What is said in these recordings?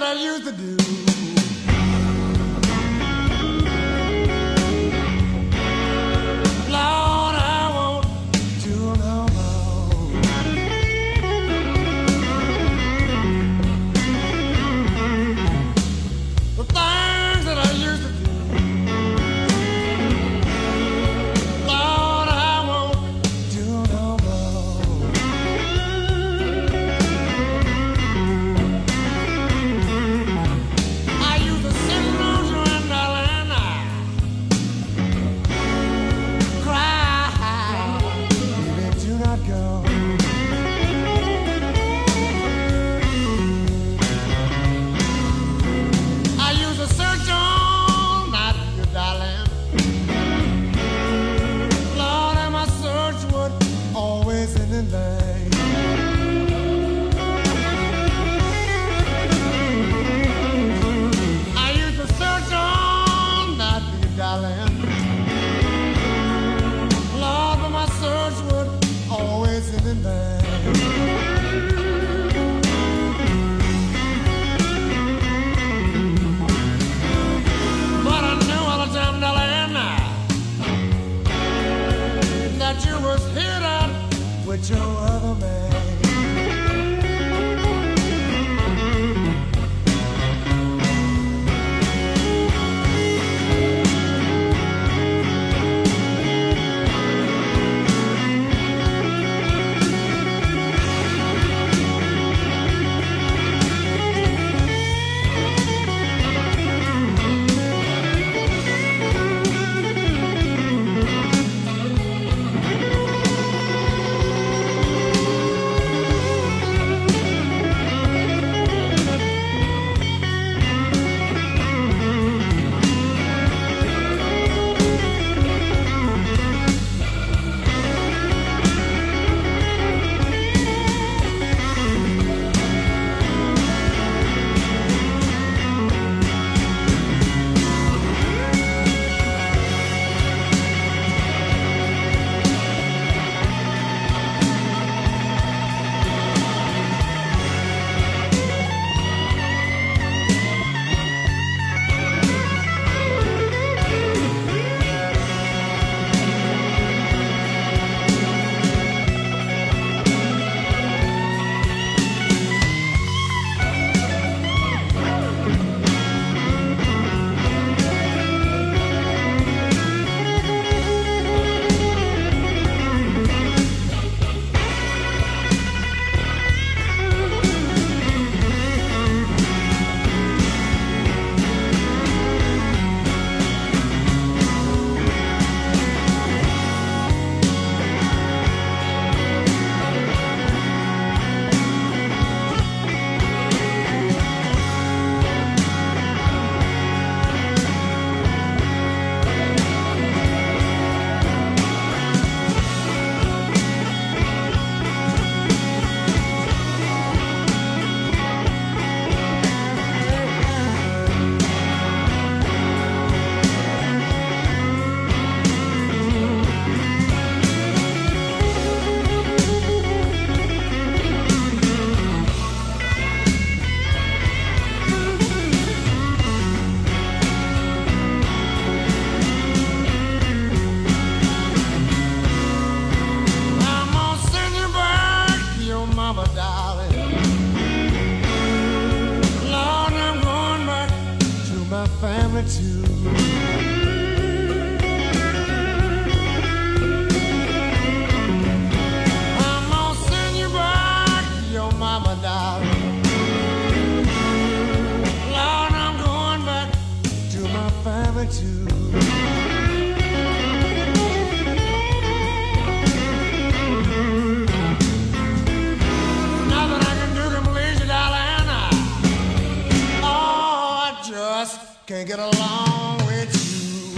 that I used to do. in the night. never too. Can't get along with you.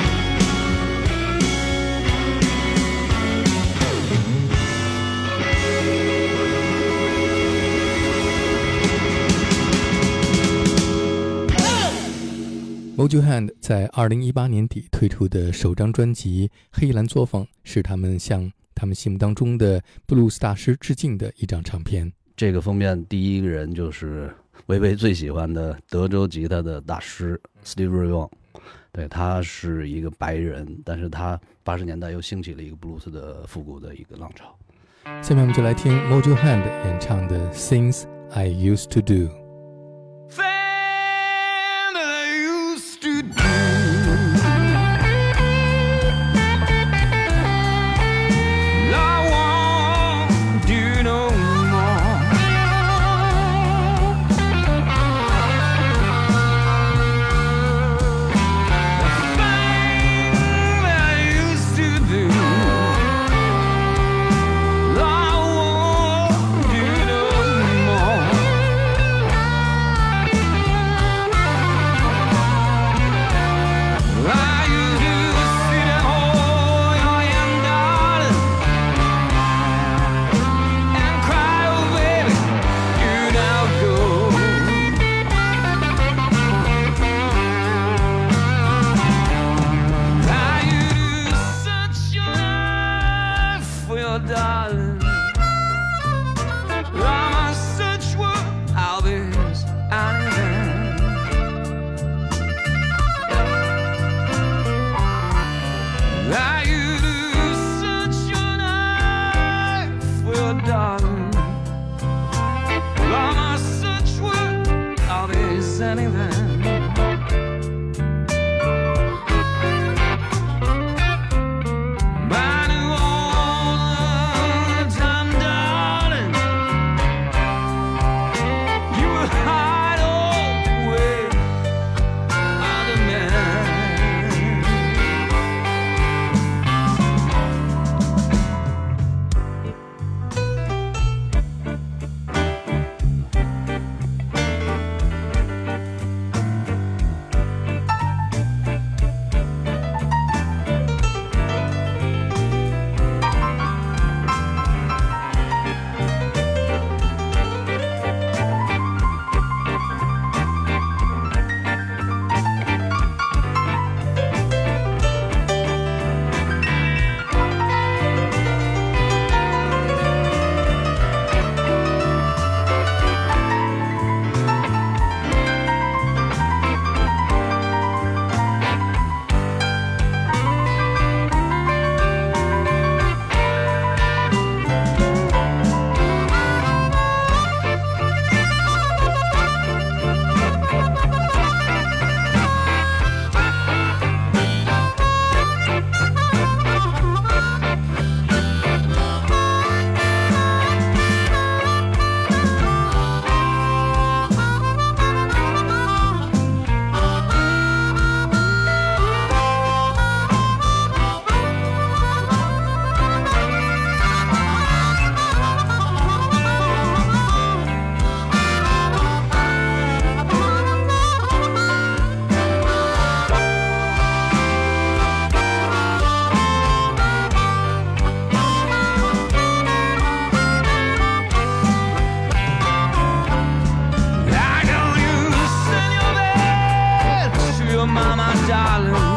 《Mojo Hand》在二零一八年底推出的首张专辑《黑蓝作坊》是他们向他们心目当中的布鲁斯大师致敬的一张唱片。这个封面第一个人就是维维最喜欢的德州吉他的大师 Steve Ray Vaughan，对，他是一个白人，但是他八十年代又兴起了一个布鲁斯的复古的一个浪潮。下面我们就来听 Mojo Hand 演唱的《Things I Used to Do》。representing mama darling.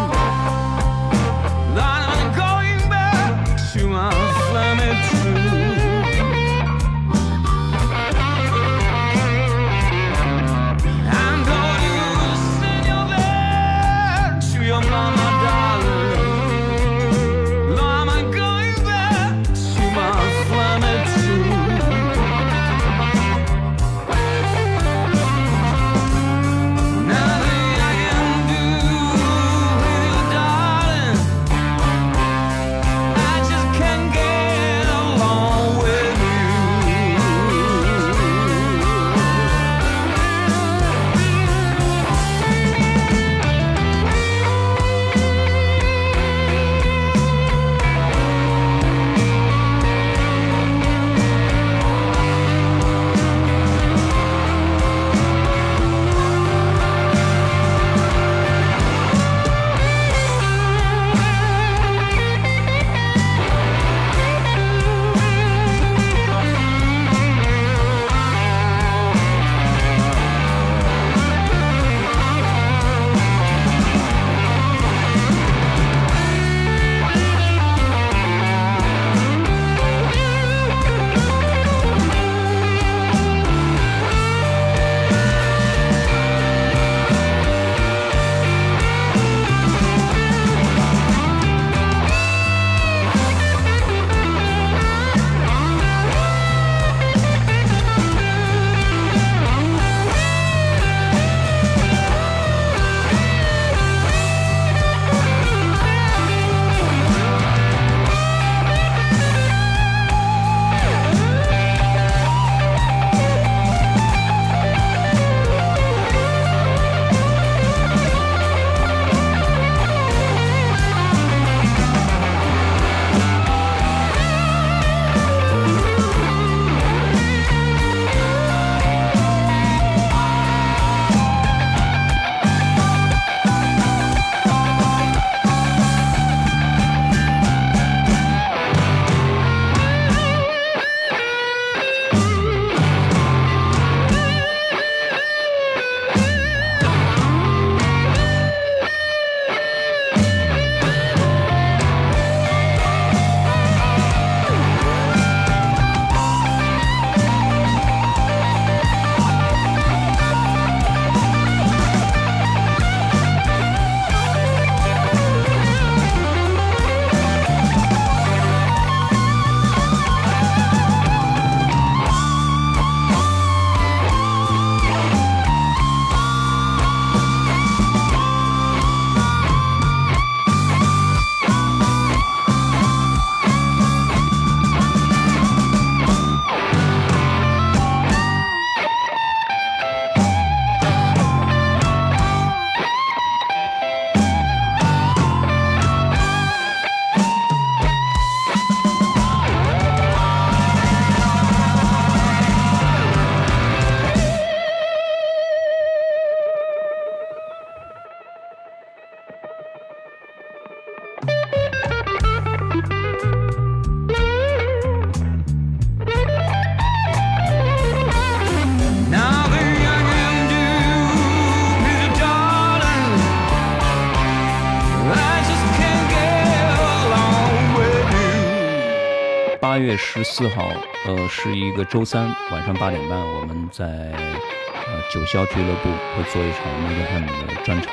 月十四号，呃，是一个周三晚上八点半，我们在呃九霄俱乐部会做一场 Motorhead 的专场。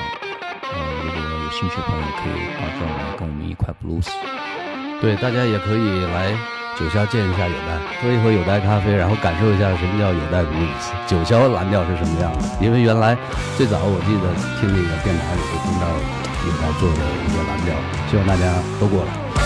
呃，如果有兴趣的朋友可以到这儿来跟我们一块 blues。对，大家也可以来九霄见一下有代，喝一喝有代咖啡，然后感受一下什么叫有代 blues，九霄蓝调是什么样的。因为原来最早我记得听那个电台里头听到有代做的一个蓝调，希望大家都过来。